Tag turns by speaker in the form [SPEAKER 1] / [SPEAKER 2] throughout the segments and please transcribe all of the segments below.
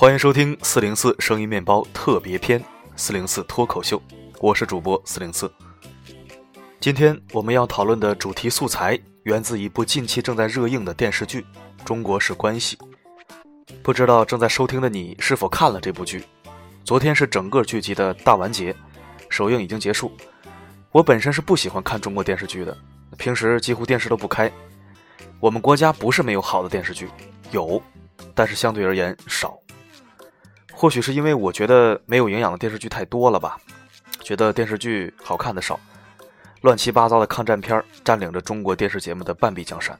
[SPEAKER 1] 欢迎收听四零四声音面包特别篇四零四脱口秀，我是主播四零四。今天我们要讨论的主题素材源自一部近期正在热映的电视剧《中国式关系》。不知道正在收听的你是否看了这部剧？昨天是整个剧集的大完结，首映已经结束。我本身是不喜欢看中国电视剧的，平时几乎电视都不开。我们国家不是没有好的电视剧，有，但是相对而言少。或许是因为我觉得没有营养的电视剧太多了吧，觉得电视剧好看的少，乱七八糟的抗战片占领着中国电视节目的半壁江山，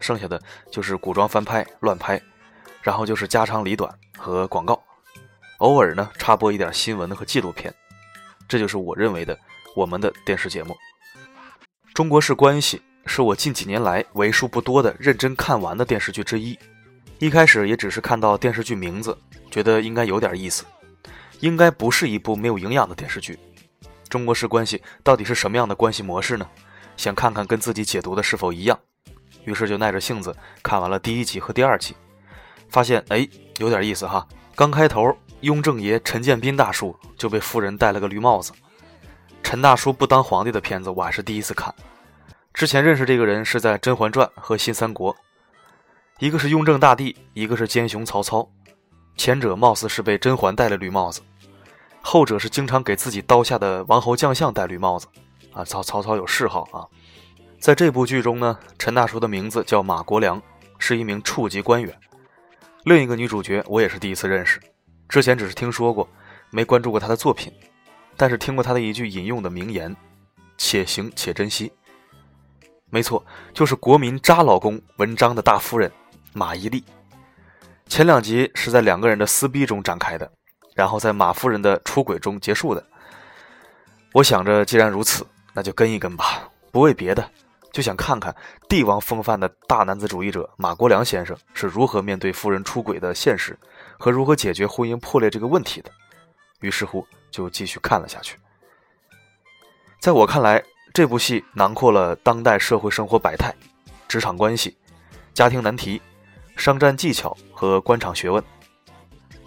[SPEAKER 1] 剩下的就是古装翻拍、乱拍，然后就是家长里短和广告，偶尔呢插播一点新闻和纪录片，这就是我认为的我们的电视节目。中国式关系是我近几年来为数不多的认真看完的电视剧之一，一开始也只是看到电视剧名字。觉得应该有点意思，应该不是一部没有营养的电视剧。中国式关系到底是什么样的关系模式呢？想看看跟自己解读的是否一样，于是就耐着性子看完了第一集和第二集，发现哎有点意思哈。刚开头，雍正爷陈建斌大叔就被夫人戴了个绿帽子。陈大叔不当皇帝的片子我还是第一次看，之前认识这个人是在《甄嬛传》和《新三国》，一个是雍正大帝，一个是奸雄曹操。前者貌似是被甄嬛戴了绿帽子，后者是经常给自己刀下的王侯将相戴绿帽子。啊，曹曹操有嗜好啊。在这部剧中呢，陈大叔的名字叫马国良，是一名处级官员。另一个女主角我也是第一次认识，之前只是听说过，没关注过她的作品，但是听过她的一句引用的名言：“且行且珍惜。”没错，就是国民渣老公文章的大夫人马伊琍。前两集是在两个人的撕逼中展开的，然后在马夫人的出轨中结束的。我想着，既然如此，那就跟一跟吧。不为别的，就想看看帝王风范的大男子主义者马国良先生是如何面对夫人出轨的现实，和如何解决婚姻破裂这个问题的。于是乎，就继续看了下去。在我看来，这部戏囊括了当代社会生活百态、职场关系、家庭难题。商战技巧和官场学问。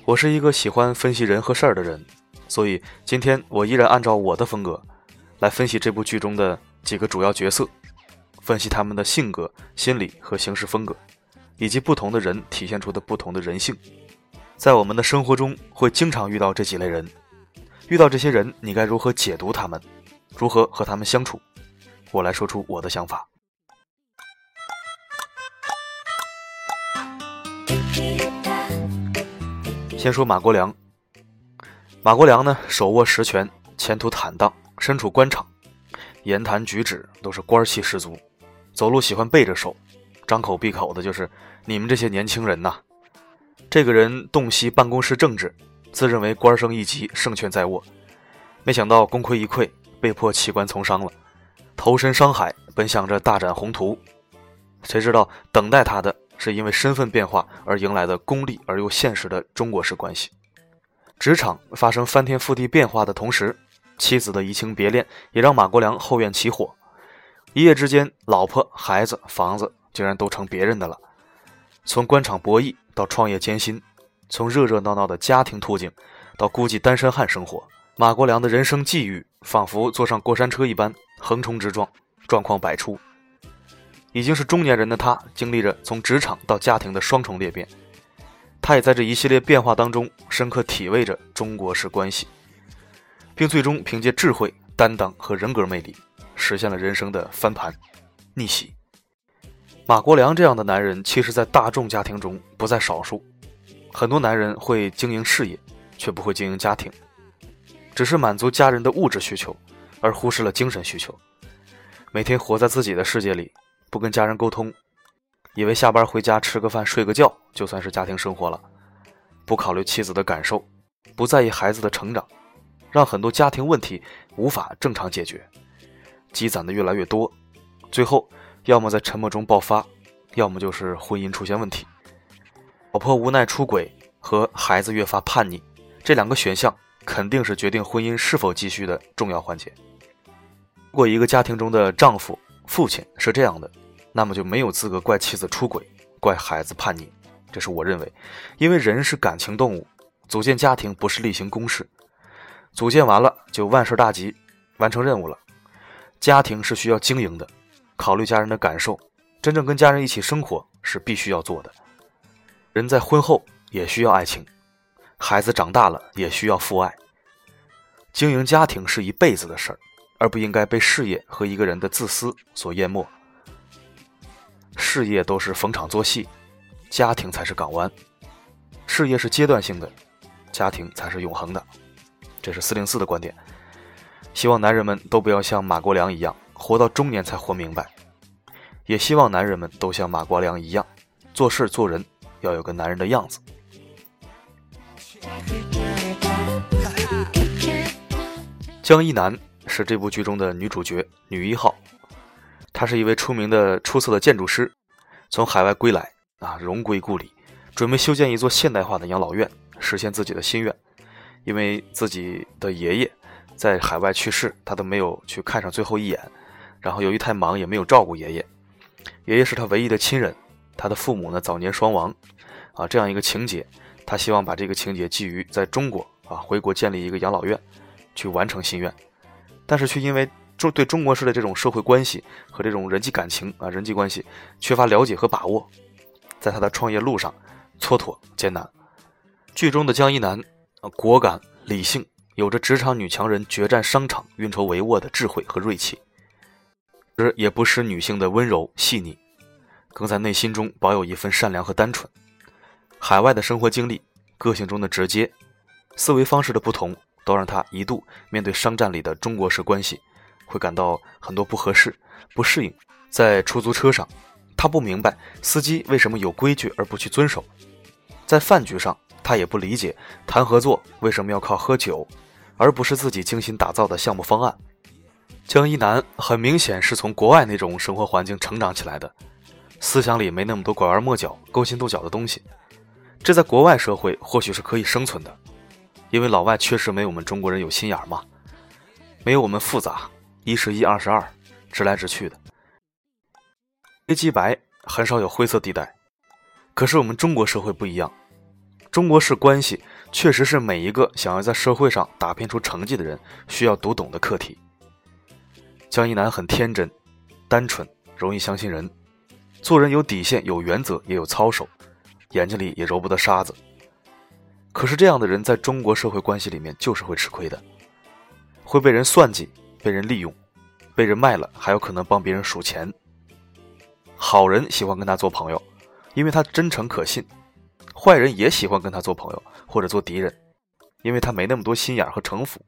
[SPEAKER 1] 我是一个喜欢分析人和事儿的人，所以今天我依然按照我的风格来分析这部剧中的几个主要角色，分析他们的性格、心理和行事风格，以及不同的人体现出的不同的人性。在我们的生活中会经常遇到这几类人，遇到这些人，你该如何解读他们，如何和他们相处？我来说出我的想法。先说马国良。马国良呢，手握实权，前途坦荡，身处官场，言谈举止都是官气十足，走路喜欢背着手，张口闭口的就是“你们这些年轻人呐”。这个人洞悉办公室政治，自认为官升一级，胜券在握，没想到功亏一篑，被迫弃官从商了，投身商海，本想着大展宏图，谁知道等待他的。是因为身份变化而迎来的功利而又现实的中国式关系。职场发生翻天覆地变化的同时，妻子的移情别恋也让马国良后院起火。一夜之间，老婆、孩子、房子竟然都成别人的了。从官场博弈到创业艰辛，从热热闹闹的家庭途径到孤寂单身汉生活，马国良的人生际遇仿佛坐上过山车一般横冲直撞，状况百出。已经是中年人的他，经历着从职场到家庭的双重裂变，他也在这一系列变化当中深刻体味着中国式关系，并最终凭借智慧、担当和人格魅力，实现了人生的翻盘、逆袭。马国良这样的男人，其实，在大众家庭中不在少数。很多男人会经营事业，却不会经营家庭，只是满足家人的物质需求，而忽视了精神需求，每天活在自己的世界里。不跟家人沟通，以为下班回家吃个饭睡个觉就算是家庭生活了，不考虑妻子的感受，不在意孩子的成长，让很多家庭问题无法正常解决，积攒的越来越多，最后要么在沉默中爆发，要么就是婚姻出现问题，老婆无奈出轨和孩子越发叛逆，这两个选项肯定是决定婚姻是否继续的重要环节。如果一个家庭中的丈夫，父亲是这样的，那么就没有资格怪妻子出轨，怪孩子叛逆，这是我认为，因为人是感情动物，组建家庭不是例行公事，组建完了就万事大吉，完成任务了。家庭是需要经营的，考虑家人的感受，真正跟家人一起生活是必须要做的。人在婚后也需要爱情，孩子长大了也需要父爱。经营家庭是一辈子的事儿，而不应该被事业和一个人的自私所淹没。事业都是逢场作戏，家庭才是港湾。事业是阶段性的，家庭才是永恒的。这是四零四的观点。希望男人们都不要像马国良一样，活到中年才活明白。也希望男人们都像马国良一样，做事做人要有个男人的样子。江一南是这部剧中的女主角，女一号。她是一位出名的出色的建筑师，从海外归来啊，荣归故里，准备修建一座现代化的养老院，实现自己的心愿。因为自己的爷爷在海外去世，他都没有去看上最后一眼。然后由于太忙，也没有照顾爷爷。爷爷是他唯一的亲人，他的父母呢早年双亡，啊，这样一个情节，他希望把这个情节寄于在中国啊，回国建立一个养老院。去完成心愿，但是却因为中对中国式的这种社会关系和这种人际感情啊人际关系缺乏了解和把握，在他的创业路上蹉跎艰难。剧中的江一楠，果敢理性，有着职场女强人决战商场、运筹帷幄的智慧和锐气，而也不失女性的温柔细腻，更在内心中保有一份善良和单纯。海外的生活经历、个性中的直接、思维方式的不同。都让他一度面对商战里的中国式关系，会感到很多不合适、不适应。在出租车上，他不明白司机为什么有规矩而不去遵守；在饭局上，他也不理解谈合作为什么要靠喝酒，而不是自己精心打造的项目方案。江一南很明显是从国外那种生活环境成长起来的，思想里没那么多拐弯抹角、勾心斗角的东西，这在国外社会或许是可以生存的。因为老外确实没我们中国人有心眼嘛，没有我们复杂，一是一，二是二，直来直去的，黑即白，很少有灰色地带。可是我们中国社会不一样，中国式关系确实是每一个想要在社会上打拼出成绩的人需要读懂的课题。江一楠很天真、单纯，容易相信人，做人有底线、有原则，也有操守，眼睛里也揉不得沙子。可是这样的人在中国社会关系里面就是会吃亏的，会被人算计、被人利用、被人卖了，还有可能帮别人数钱。好人喜欢跟他做朋友，因为他真诚可信；坏人也喜欢跟他做朋友或者做敌人，因为他没那么多心眼和城府。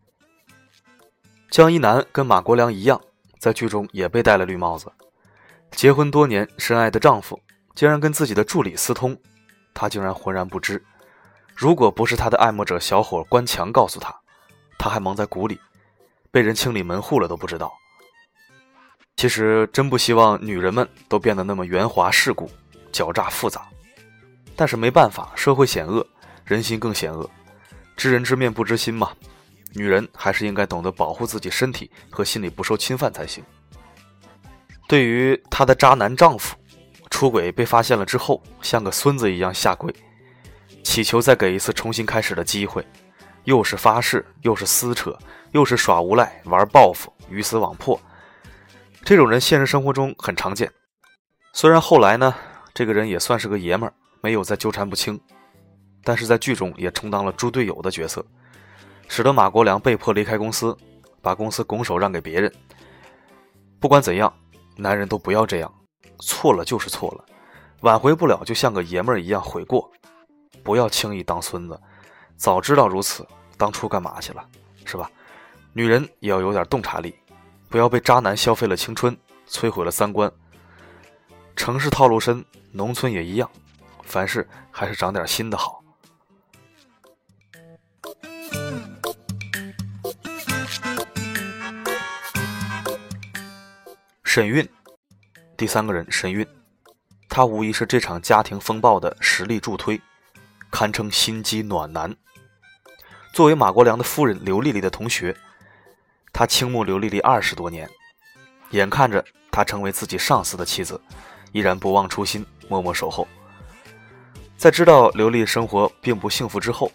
[SPEAKER 1] 江一楠跟马国良一样，在剧中也被戴了绿帽子。结婚多年、深爱的丈夫竟然跟自己的助理私通，她竟然浑然不知。如果不是他的爱慕者小伙关强告诉他，他还蒙在鼓里，被人清理门户了都不知道。其实真不希望女人们都变得那么圆滑世故、狡诈复杂，但是没办法，社会险恶，人心更险恶，知人知面不知心嘛。女人还是应该懂得保护自己身体和心理不受侵犯才行。对于她的渣男丈夫，出轨被发现了之后，像个孙子一样下跪。祈求再给一次重新开始的机会，又是发誓，又是撕扯，又是耍无赖、玩报复、鱼死网破。这种人现实生活中很常见。虽然后来呢，这个人也算是个爷们儿，没有再纠缠不清，但是在剧中也充当了猪队友的角色，使得马国良被迫离开公司，把公司拱手让给别人。不管怎样，男人都不要这样，错了就是错了，挽回不了就像个爷们儿一样悔过。不要轻易当孙子，早知道如此，当初干嘛去了，是吧？女人也要有点洞察力，不要被渣男消费了青春，摧毁了三观。城市套路深，农村也一样，凡事还是长点心的好。沈韵，第三个人沈韵，她无疑是这场家庭风暴的实力助推。堪称心机暖男。作为马国良的夫人刘丽丽的同学，他倾慕刘丽丽二十多年，眼看着她成为自己上司的妻子，依然不忘初心，默默守候。在知道刘丽生活并不幸福之后，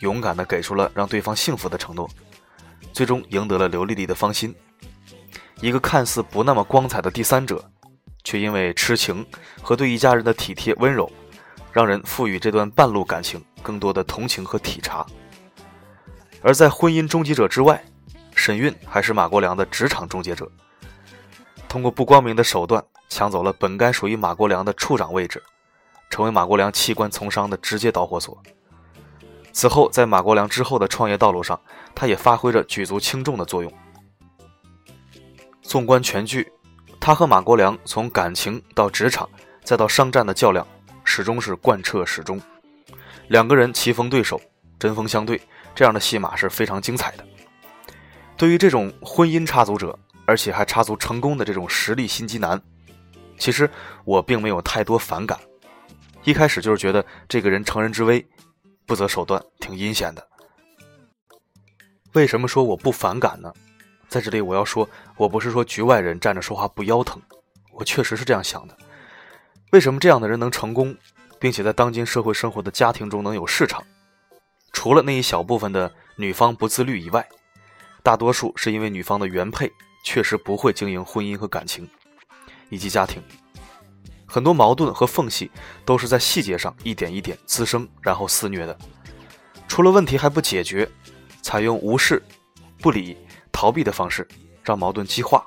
[SPEAKER 1] 勇敢地给出了让对方幸福的承诺，最终赢得了刘丽丽的芳心。一个看似不那么光彩的第三者，却因为痴情和对一家人的体贴温柔，让人赋予这段半路感情更多的同情和体察。而在婚姻终结者之外，沈韵还是马国良的职场终结者，通过不光明的手段抢走了本该属于马国良的处长位置。成为马国良弃官从商的直接导火索。此后，在马国良之后的创业道路上，他也发挥着举足轻重的作用。纵观全剧，他和马国良从感情到职场，再到商战的较量，始终是贯彻始终。两个人棋逢对手，针锋相对，这样的戏码是非常精彩的。对于这种婚姻插足者，而且还插足成功的这种实力心机男，其实我并没有太多反感。一开始就是觉得这个人乘人之危，不择手段，挺阴险的。为什么说我不反感呢？在这里我要说，我不是说局外人站着说话不腰疼，我确实是这样想的。为什么这样的人能成功，并且在当今社会生活的家庭中能有市场？除了那一小部分的女方不自律以外，大多数是因为女方的原配确实不会经营婚姻和感情，以及家庭。很多矛盾和缝隙都是在细节上一点一点滋生，然后肆虐的。出了问题还不解决，采用无视、不理、逃避的方式，让矛盾激化，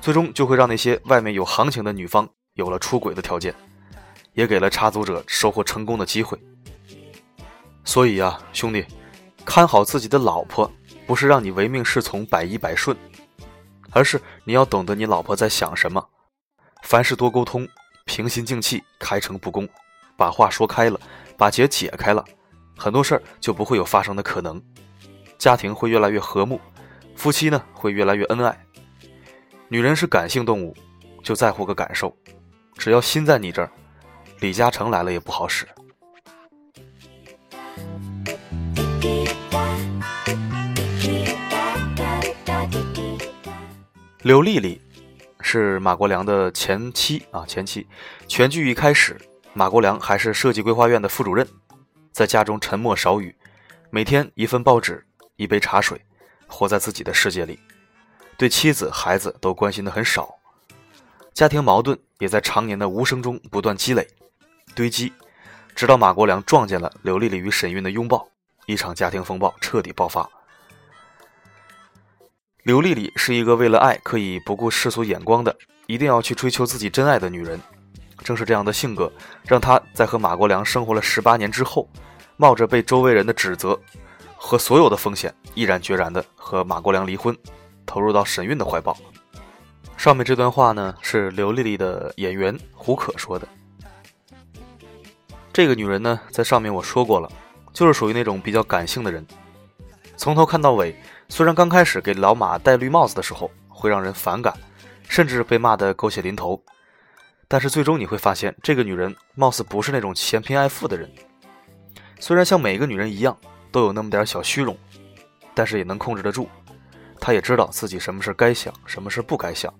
[SPEAKER 1] 最终就会让那些外面有行情的女方有了出轨的条件，也给了插足者收获成功的机会。所以呀，兄弟，看好自己的老婆，不是让你唯命是从、百依百顺，而是你要懂得你老婆在想什么，凡事多沟通。平心静气，开诚布公，把话说开了，把结解开了，很多事儿就不会有发生的可能，家庭会越来越和睦，夫妻呢会越来越恩爱。女人是感性动物，就在乎个感受，只要心在你这儿，李嘉诚来了也不好使。刘丽丽。是马国良的前妻啊，前妻。全剧一开始，马国良还是设计规划院的副主任，在家中沉默少语，每天一份报纸，一杯茶水，活在自己的世界里，对妻子、孩子都关心的很少。家庭矛盾也在常年的无声中不断积累、堆积，直到马国良撞见了刘丽丽与沈韵的拥抱，一场家庭风暴彻底爆发。刘丽丽是一个为了爱可以不顾世俗眼光的，一定要去追求自己真爱的女人。正是这样的性格，让她在和马国良生活了十八年之后，冒着被周围人的指责和所有的风险，毅然决然的和马国良离婚，投入到沈韵的怀抱。上面这段话呢，是刘丽丽的演员胡可说的。这个女人呢，在上面我说过了，就是属于那种比较感性的人，从头看到尾。虽然刚开始给老马戴绿帽子的时候会让人反感，甚至被骂得狗血淋头，但是最终你会发现，这个女人貌似不是那种嫌贫爱富的人。虽然像每一个女人一样都有那么点小虚荣，但是也能控制得住。她也知道自己什么事该想，什么事不该想，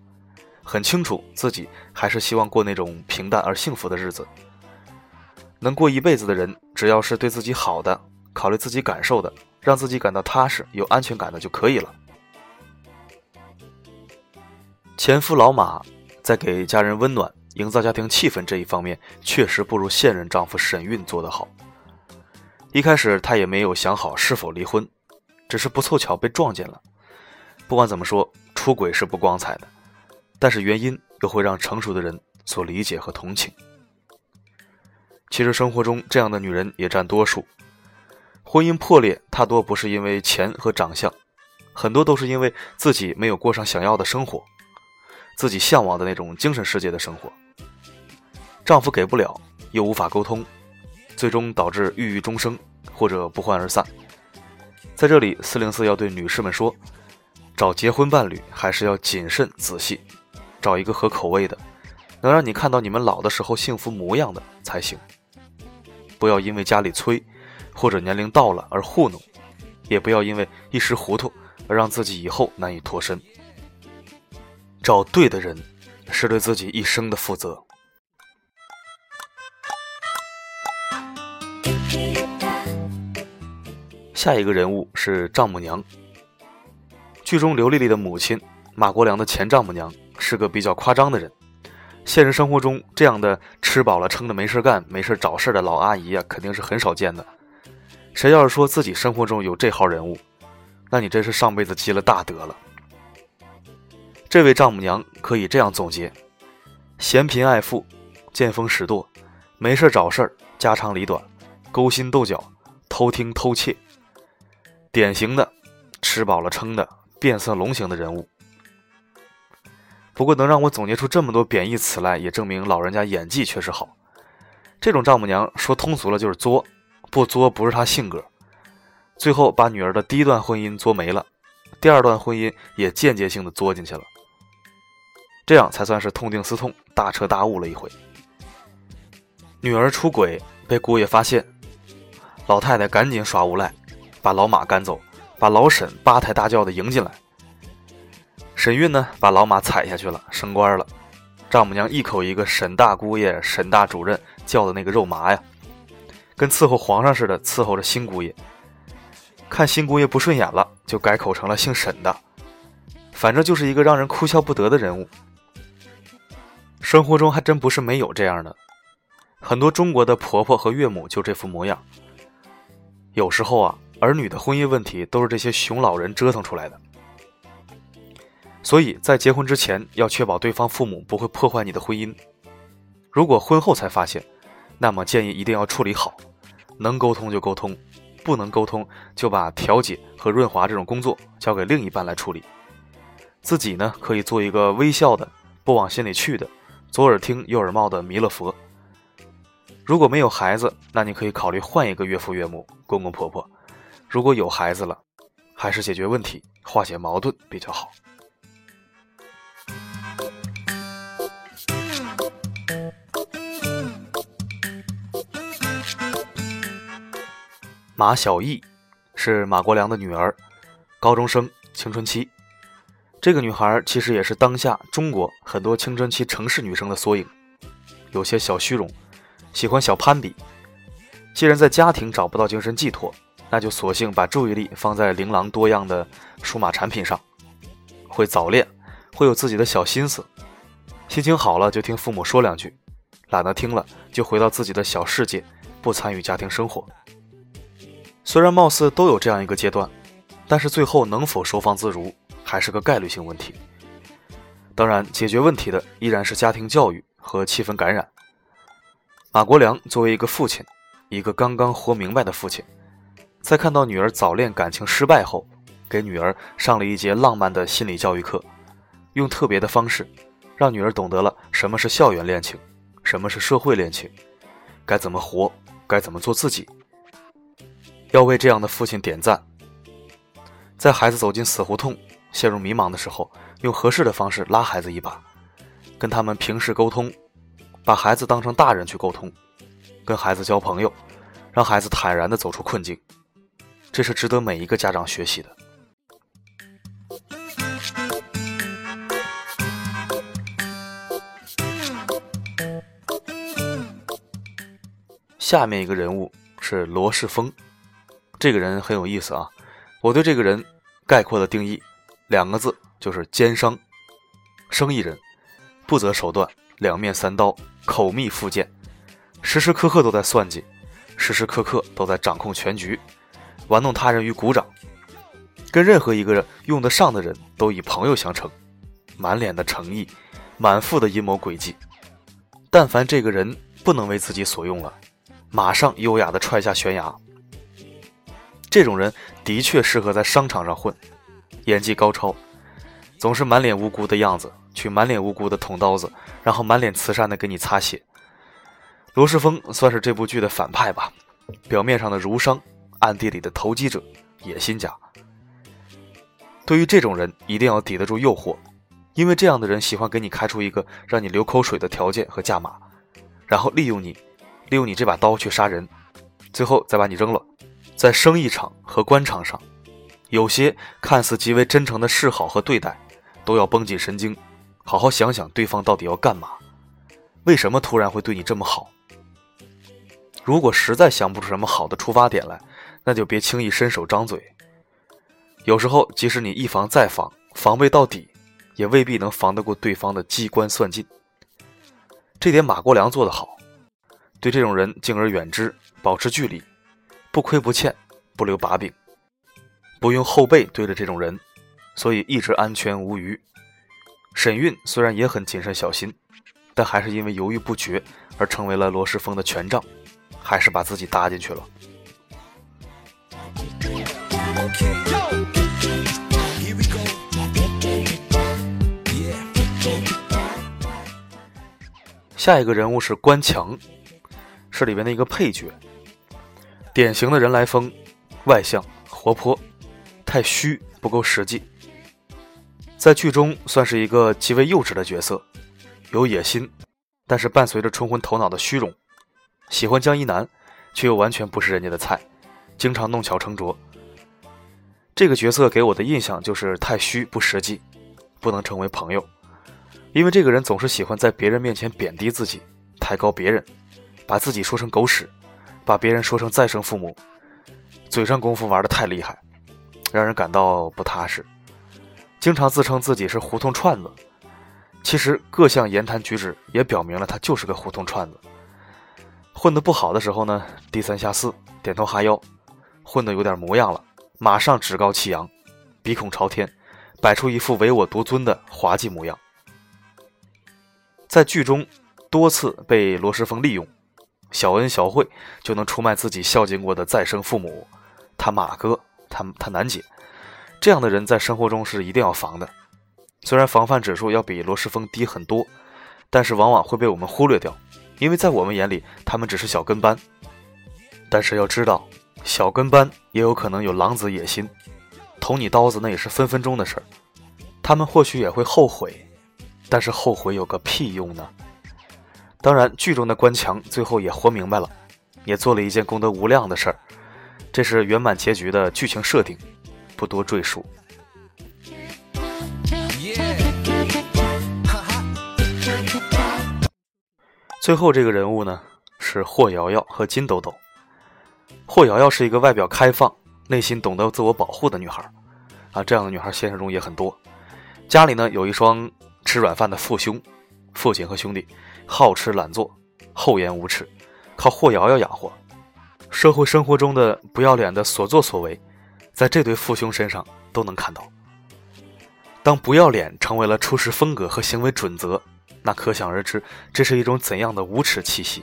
[SPEAKER 1] 很清楚自己还是希望过那种平淡而幸福的日子。能过一辈子的人，只要是对自己好的，考虑自己感受的。让自己感到踏实、有安全感的就可以了。前夫老马在给家人温暖、营造家庭气氛这一方面，确实不如现任丈夫沈韵做得好。一开始他也没有想好是否离婚，只是不凑巧被撞见了。不管怎么说，出轨是不光彩的，但是原因又会让成熟的人所理解和同情。其实生活中这样的女人也占多数。婚姻破裂，大多不是因为钱和长相，很多都是因为自己没有过上想要的生活，自己向往的那种精神世界的生活。丈夫给不了，又无法沟通，最终导致郁郁终生或者不欢而散。在这里，四零四要对女士们说：找结婚伴侣还是要谨慎仔细，找一个合口味的能让你看到你们老的时候幸福模样的才行不要因为家里催或者年龄到了而糊弄也不要因为一时糊涂而让自己以后难以脱身找对的人是对自己一生的负责。下一个人物是丈母娘剧中刘丽丽的母亲马国良的前丈母娘是个比较夸张的人。现实生活中，这样的吃饱了撑的没事干、没事找事的老阿姨啊，肯定是很少见的。谁要是说自己生活中有这号人物，那你真是上辈子积了大德了。这位丈母娘可以这样总结：嫌贫爱富，见风使舵，没事找事儿，家长里短，勾心斗角，偷听偷窃，典型的吃饱了撑的变色龙型的人物。不过能让我总结出这么多贬义词来，也证明老人家演技确实好。这种丈母娘说通俗了就是作，不作不是她性格。最后把女儿的第一段婚姻作没了，第二段婚姻也间接性的作进去了，这样才算是痛定思痛，大彻大悟了一回。女儿出轨被姑爷发现，老太太赶紧耍无赖，把老马赶走，把老沈八抬大轿的迎进来。沈运呢，把老马踩下去了，升官了。丈母娘一口一个沈大姑爷、沈大主任，叫的那个肉麻呀，跟伺候皇上似的伺候着新姑爷。看新姑爷不顺眼了，就改口成了姓沈的。反正就是一个让人哭笑不得的人物。生活中还真不是没有这样的，很多中国的婆婆和岳母就这副模样。有时候啊，儿女的婚姻问题都是这些熊老人折腾出来的。所以在结婚之前，要确保对方父母不会破坏你的婚姻。如果婚后才发现，那么建议一定要处理好，能沟通就沟通，不能沟通就把调解和润滑这种工作交给另一半来处理。自己呢，可以做一个微笑的、不往心里去的、左耳听右耳冒的弥勒佛。如果没有孩子，那你可以考虑换一个岳父岳母、公公婆婆。如果有孩子了，还是解决问题、化解矛盾比较好。马小艺是马国良的女儿，高中生，青春期。这个女孩其实也是当下中国很多青春期城市女生的缩影，有些小虚荣，喜欢小攀比。既然在家庭找不到精神寄托，那就索性把注意力放在琳琅多样的数码产品上，会早恋，会有自己的小心思。心情好了就听父母说两句，懒得听了就回到自己的小世界，不参与家庭生活。虽然貌似都有这样一个阶段，但是最后能否收放自如，还是个概率性问题。当然，解决问题的依然是家庭教育和气氛感染。马国良作为一个父亲，一个刚刚活明白的父亲，在看到女儿早恋感情失败后，给女儿上了一节浪漫的心理教育课，用特别的方式，让女儿懂得了什么是校园恋情，什么是社会恋情，该怎么活，该怎么做自己。要为这样的父亲点赞。在孩子走进死胡同、陷入迷茫的时候，用合适的方式拉孩子一把，跟他们平视沟通，把孩子当成大人去沟通，跟孩子交朋友，让孩子坦然的走出困境，这是值得每一个家长学习的。下面一个人物是罗世峰。这个人很有意思啊！我对这个人概括的定义两个字，就是奸商、生意人，不择手段，两面三刀，口蜜腹剑，时时刻刻都在算计，时时刻刻都在掌控全局，玩弄他人于股掌，跟任何一个人用得上的人都以朋友相称，满脸的诚意，满腹的阴谋诡计。但凡这个人不能为自己所用了，马上优雅的踹下悬崖。这种人的确适合在商场上混，演技高超，总是满脸无辜的样子，去满脸无辜的捅刀子，然后满脸慈善的给你擦血。罗世峰算是这部剧的反派吧，表面上的儒商，暗地里的投机者、野心家。对于这种人，一定要抵得住诱惑，因为这样的人喜欢给你开出一个让你流口水的条件和价码，然后利用你，利用你这把刀去杀人，最后再把你扔了。在生意场和官场上，有些看似极为真诚的示好和对待，都要绷紧神经，好好想想对方到底要干嘛，为什么突然会对你这么好？如果实在想不出什么好的出发点来，那就别轻易伸手张嘴。有时候，即使你一防再防，防备到底，也未必能防得过对方的机关算尽。这点马国良做得好，对这种人敬而远之，保持距离，不亏不欠，不留把柄，不用后背对着这种人，所以一直安全无虞。沈韵虽然也很谨慎小心，但还是因为犹豫不决而成为了罗世峰的权杖，还是把自己搭进去了。下一个人物是关强，是里面的一个配角，典型的人来疯，外向活泼，太虚不够实际，在剧中算是一个极为幼稚的角色，有野心，但是伴随着冲昏头脑的虚荣，喜欢江一南，却又完全不是人家的菜，经常弄巧成拙。这个角色给我的印象就是太虚不实际，不能成为朋友。因为这个人总是喜欢在别人面前贬低自己，抬高别人，把自己说成狗屎，把别人说成再生父母，嘴上功夫玩的太厉害，让人感到不踏实。经常自称自己是胡同串子，其实各项言谈举止也表明了他就是个胡同串子。混得不好的时候呢，低三下四，点头哈腰；混得有点模样了，马上趾高气扬，鼻孔朝天，摆出一副唯我独尊的滑稽模样。在剧中，多次被罗时峰利用，小恩小惠就能出卖自己孝敬过的再生父母，他马哥，他他楠姐，这样的人在生活中是一定要防的。虽然防范指数要比罗世峰低很多，但是往往会被我们忽略掉，因为在我们眼里他们只是小跟班。但是要知道，小跟班也有可能有狼子野心，捅你刀子那也是分分钟的事儿，他们或许也会后悔。但是后悔有个屁用呢！当然，剧中的关强最后也活明白了，也做了一件功德无量的事儿，这是圆满结局的剧情设定，不多赘述。最后这个人物呢，是霍瑶瑶和金豆豆。霍瑶瑶是一个外表开放、内心懂得自我保护的女孩，啊，这样的女孩现实中也很多。家里呢有一双。吃软饭的父兄，父亲和兄弟好吃懒做，厚颜无耻，靠霍瑶瑶养活。社会生活中的不要脸的所作所为，在这对父兄身上都能看到。当不要脸成为了处事风格和行为准则，那可想而知，这是一种怎样的无耻气息。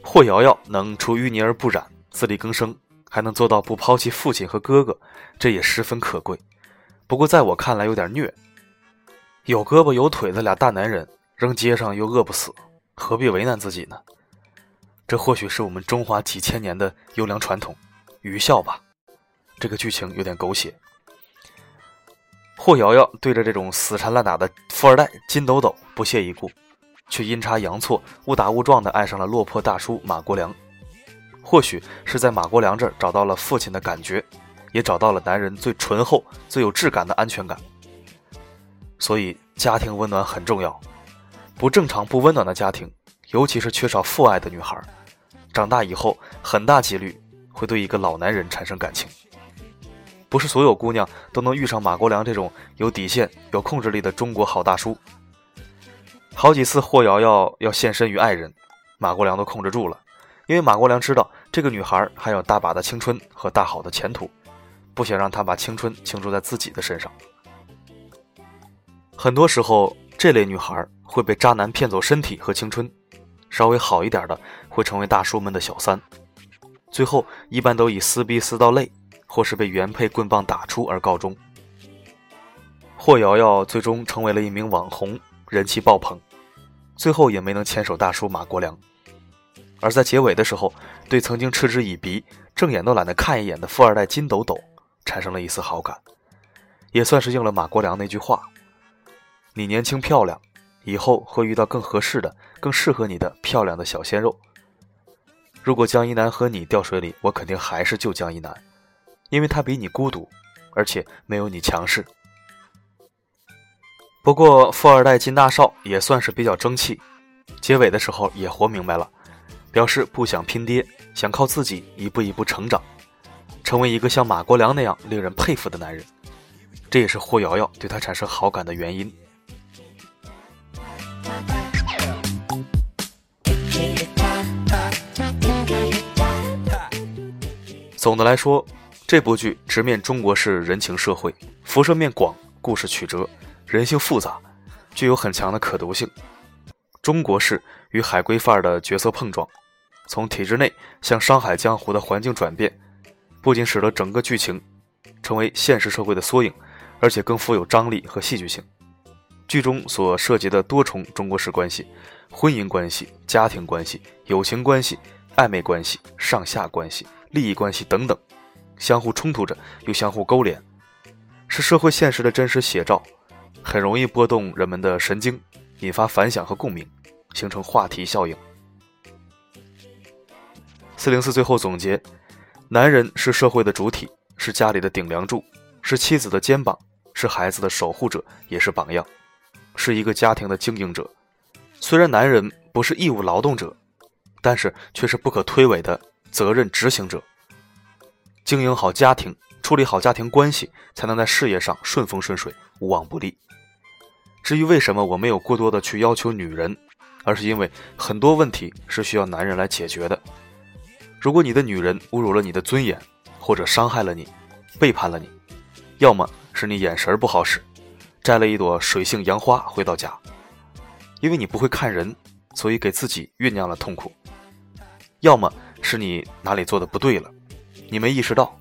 [SPEAKER 1] 霍瑶瑶能出淤泥而不染，自力更生，还能做到不抛弃父亲和哥哥，这也十分可贵。不过在我看来，有点虐。有胳膊有腿的俩大男人扔街上又饿不死，何必为难自己呢？这或许是我们中华几千年的优良传统，愚孝吧。这个剧情有点狗血。霍瑶瑶对着这种死缠烂打的富二代金斗斗不屑一顾，却阴差阳错、误打误撞地爱上了落魄大叔马国良。或许是在马国良这儿找到了父亲的感觉，也找到了男人最醇厚、最有质感的安全感。所以，家庭温暖很重要。不正常、不温暖的家庭，尤其是缺少父爱的女孩，长大以后很大几率会对一个老男人产生感情。不是所有姑娘都能遇上马国良这种有底线、有控制力的中国好大叔。好几次霍瑶瑶要献身于爱人，马国良都控制住了，因为马国良知道这个女孩还有大把的青春和大好的前途，不想让她把青春倾注在自己的身上。很多时候，这类女孩会被渣男骗走身体和青春，稍微好一点的会成为大叔们的小三，最后一般都以撕逼撕到累，或是被原配棍棒打出而告终。霍瑶瑶最终成为了一名网红，人气爆棚，最后也没能牵手大叔马国良，而在结尾的时候，对曾经嗤之以鼻、正眼都懒得看一眼的富二代金斗斗产生了一丝好感，也算是应了马国良那句话。你年轻漂亮，以后会遇到更合适的、更适合你的漂亮的小鲜肉。如果江一南和你掉水里，我肯定还是救江一南，因为他比你孤独，而且没有你强势。不过富二代金大少也算是比较争气，结尾的时候也活明白了，表示不想拼爹，想靠自己一步一步成长，成为一个像马国良那样令人佩服的男人。这也是霍瑶瑶对他产生好感的原因。总的来说，这部剧直面中国式人情社会，辐射面广，故事曲折，人性复杂，具有很强的可读性。中国式与海归范儿的角色碰撞，从体制内向商海江湖的环境转变，不仅使得整个剧情成为现实社会的缩影，而且更富有张力和戏剧性。剧中所涉及的多重中国式关系、婚姻关系、家庭关系、友情关系、暧昧关系、上下关系。利益关系等等，相互冲突着又相互勾连，是社会现实的真实写照，很容易波动人们的神经，引发反响和共鸣，形成话题效应。四零四最后总结：男人是社会的主体，是家里的顶梁柱，是妻子的肩膀，是孩子的守护者，也是榜样，是一个家庭的经营者。虽然男人不是义务劳动者，但是却是不可推诿的。责任执行者，经营好家庭，处理好家庭关系，才能在事业上顺风顺水，无往不利。至于为什么我没有过多的去要求女人，而是因为很多问题是需要男人来解决的。如果你的女人侮辱了你的尊严，或者伤害了你，背叛了你，要么是你眼神不好使，摘了一朵水性杨花回到家，因为你不会看人，所以给自己酝酿了痛苦；要么。是你哪里做的不对了，你没意识到，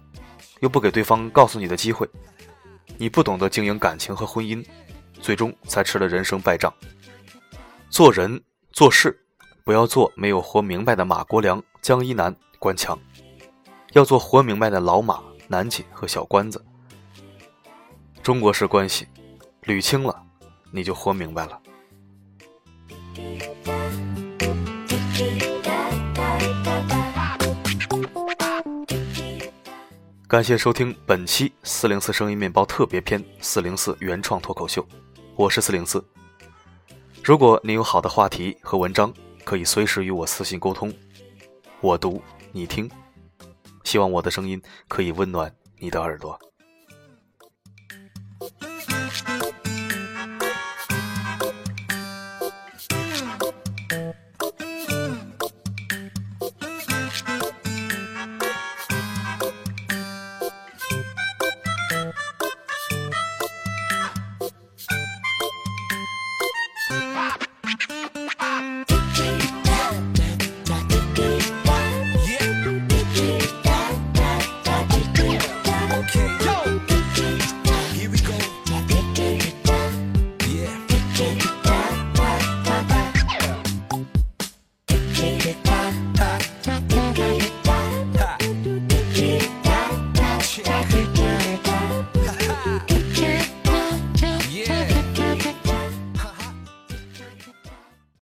[SPEAKER 1] 又不给对方告诉你的机会，你不懂得经营感情和婚姻，最终才吃了人生败仗。做人做事，不要做没有活明白的马国良、江一南、关强，要做活明白的老马、南姐和小关子。中国式关系捋清了，你就活明白了。感谢收听本期四零四声音面包特别篇四零四原创脱口秀，我是四零四。如果你有好的话题和文章，可以随时与我私信沟通，我读你听。希望我的声音可以温暖你的耳朵。